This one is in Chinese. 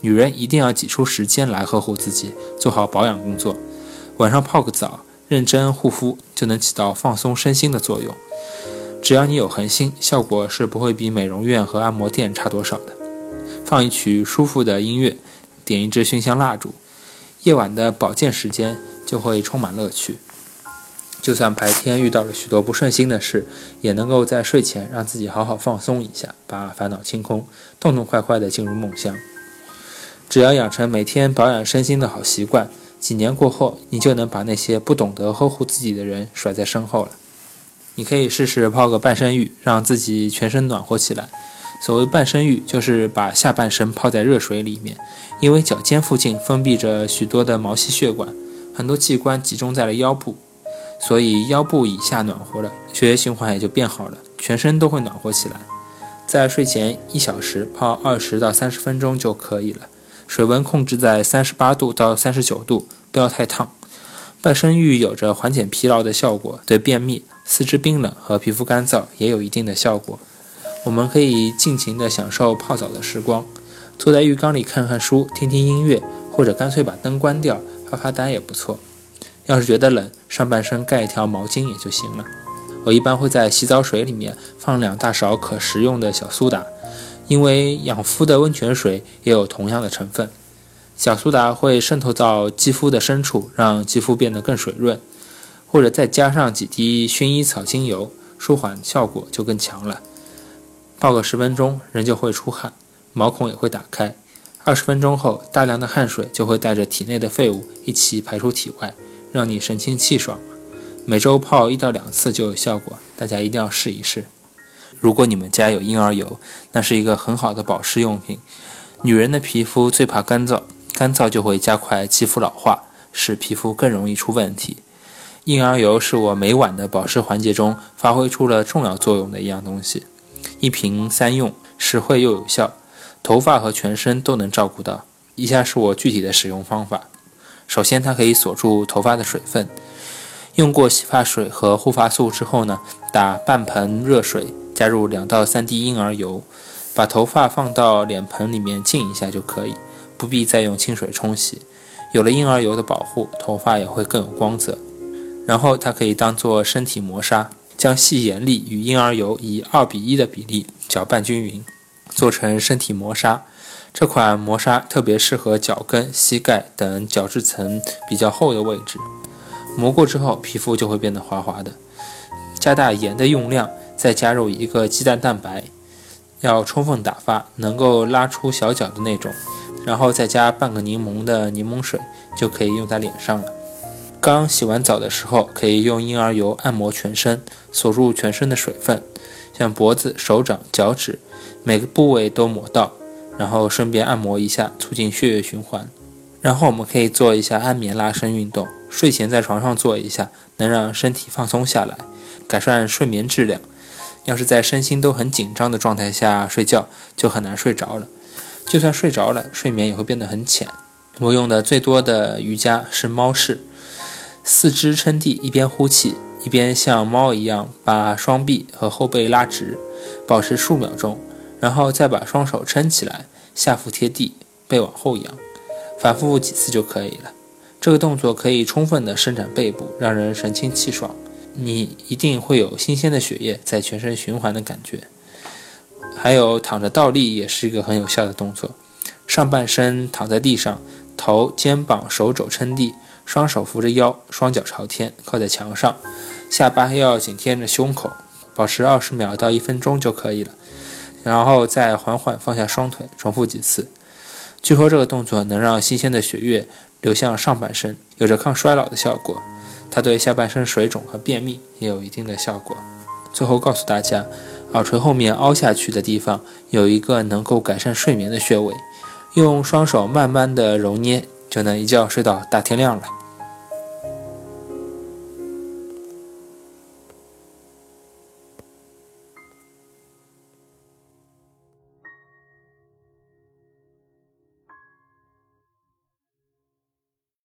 女人一定要挤出时间来呵护自己，做好保养工作。晚上泡个澡，认真护肤，就能起到放松身心的作用。只要你有恒心，效果是不会比美容院和按摩店差多少的。放一曲舒服的音乐，点一支熏香蜡烛，夜晚的保健时间就会充满乐趣。就算白天遇到了许多不顺心的事，也能够在睡前让自己好好放松一下，把烦恼清空，痛痛快快地进入梦乡。只要养成每天保养身心的好习惯，几年过后，你就能把那些不懂得呵护自己的人甩在身后了。你可以试试泡个半身浴，让自己全身暖和起来。所谓半身浴，就是把下半身泡在热水里面，因为脚尖附近封闭着许多的毛细血管，很多器官集中在了腰部。所以腰部以下暖和了，血液循环也就变好了，全身都会暖和起来。在睡前一小时泡二十到三十分钟就可以了，水温控制在三十八度到三十九度，不要太烫。半身浴有着缓解疲劳的效果，对便秘、四肢冰冷和皮肤干燥也有一定的效果。我们可以尽情地享受泡澡的时光，坐在浴缸里看看书、听听音乐，或者干脆把灯关掉，发发呆也不错。要是觉得冷，上半身盖一条毛巾也就行了。我一般会在洗澡水里面放两大勺可食用的小苏打，因为养肤的温泉水也有同样的成分。小苏打会渗透到肌肤的深处，让肌肤变得更水润。或者再加上几滴薰衣草精油，舒缓效果就更强了。泡个十分钟，人就会出汗，毛孔也会打开。二十分钟后，大量的汗水就会带着体内的废物一起排出体外。让你神清气爽，每周泡一到两次就有效果，大家一定要试一试。如果你们家有婴儿油，那是一个很好的保湿用品。女人的皮肤最怕干燥，干燥就会加快肌肤老化，使皮肤更容易出问题。婴儿油是我每晚的保湿环节中发挥出了重要作用的一样东西，一瓶三用，实惠又有效，头发和全身都能照顾到。以下是我具体的使用方法。首先，它可以锁住头发的水分。用过洗发水和护发素之后呢，打半盆热水，加入两到三滴婴儿油，把头发放到脸盆里面浸一下就可以，不必再用清水冲洗。有了婴儿油的保护，头发也会更有光泽。然后它可以当做身体磨砂，将细盐粒与婴儿油以二比一的比例搅拌均匀，做成身体磨砂。这款磨砂特别适合脚跟、膝盖等角质层比较厚的位置，磨过之后皮肤就会变得滑滑的。加大盐的用量，再加入一个鸡蛋蛋白，要充分打发，能够拉出小角的那种，然后再加半个柠檬的柠檬水，就可以用在脸上了。刚洗完澡的时候，可以用婴儿油按摩全身，锁住全身的水分，像脖子、手掌、脚趾，每个部位都抹到。然后顺便按摩一下，促进血液循环。然后我们可以做一下安眠拉伸运动，睡前在床上做一下，能让身体放松下来，改善睡眠质量。要是在身心都很紧张的状态下睡觉，就很难睡着了。就算睡着了，睡眠也会变得很浅。我用的最多的瑜伽是猫式，四肢撑地，一边呼气，一边像猫一样把双臂和后背拉直，保持数秒钟。然后再把双手撑起来，下腹贴地，背往后仰，反复几次就可以了。这个动作可以充分的伸展背部，让人神清气爽。你一定会有新鲜的血液在全身循环的感觉。还有躺着倒立也是一个很有效的动作。上半身躺在地上，头、肩膀、手肘撑地，双手扶着腰，双脚朝天，靠在墙上，下巴要紧贴着胸口，保持二十秒到一分钟就可以了。然后再缓缓放下双腿，重复几次。据说这个动作能让新鲜的血液流向上半身，有着抗衰老的效果。它对下半身水肿和便秘也有一定的效果。最后告诉大家，耳垂后面凹下去的地方有一个能够改善睡眠的穴位，用双手慢慢的揉捏，就能一觉睡到大天亮了。